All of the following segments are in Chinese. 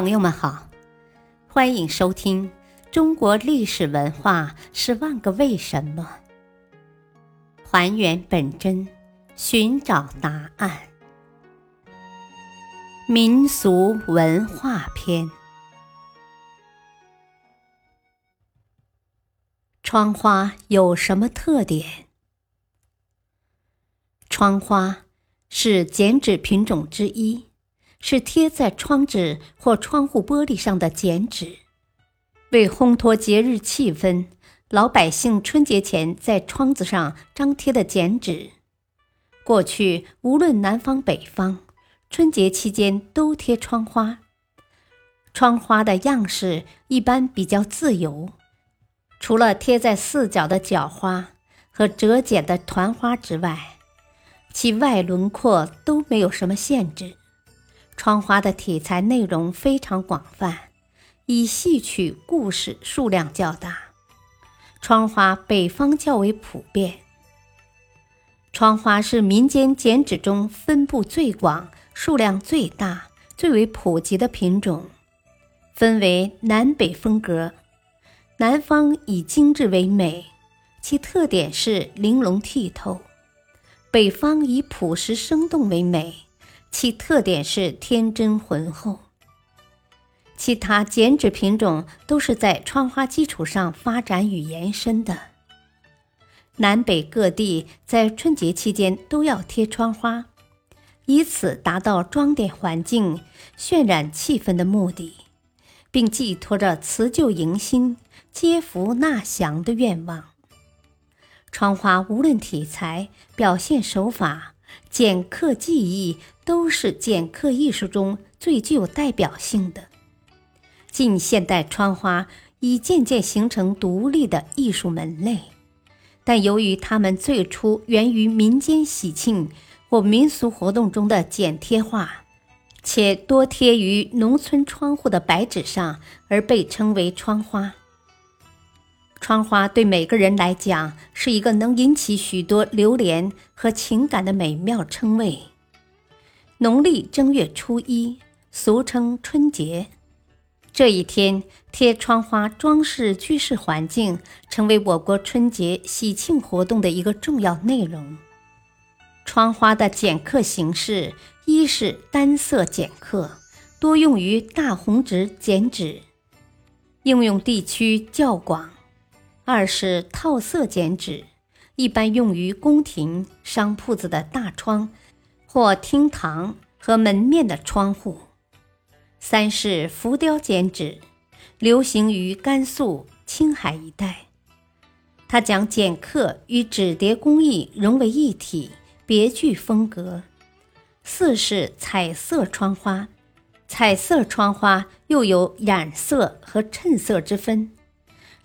朋友们好，欢迎收听《中国历史文化十万个为什么》，还原本真，寻找答案。民俗文化篇：窗花有什么特点？窗花是剪纸品种之一。是贴在窗纸或窗户玻璃上的剪纸，为烘托节日气氛，老百姓春节前在窗子上张贴的剪纸。过去无论南方北方，春节期间都贴窗花。窗花的样式一般比较自由，除了贴在四角的角花和折剪的团花之外，其外轮廓都没有什么限制。窗花的题材内容非常广泛，以戏曲故事数量较大。窗花北方较为普遍。窗花是民间剪纸中分布最广、数量最大、最为普及的品种，分为南北风格。南方以精致为美，其特点是玲珑剔透；北方以朴实生动为美。其特点是天真浑厚。其他剪纸品种都是在窗花基础上发展与延伸的。南北各地在春节期间都要贴窗花，以此达到装点环境、渲染气氛的目的，并寄托着辞旧迎新、接福纳祥的愿望。窗花无论题材、表现手法。剪刻技艺都是剪刻艺术中最具有代表性的。近现代窗花已渐渐形成独立的艺术门类，但由于它们最初源于民间喜庆或民俗活动中的剪贴画，且多贴于农村窗户的白纸上，而被称为窗花。窗花对每个人来讲是一个能引起许多流连和情感的美妙称谓。农历正月初一，俗称春节，这一天贴窗花装饰居室环境，成为我国春节喜庆活动的一个重要内容。窗花的剪刻形式，一是单色剪刻，多用于大红纸剪纸，应用地区较广。二是套色剪纸，一般用于宫廷、商铺子的大窗，或厅堂和门面的窗户。三是浮雕剪纸，流行于甘肃、青海一带。它将剪刻与纸叠工艺融为一体，别具风格。四是彩色窗花，彩色窗花又有染色和衬色之分。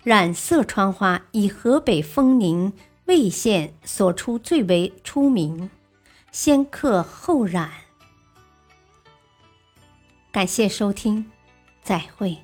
染色窗花以河北丰宁魏县所出最为出名，先刻后染。感谢收听，再会。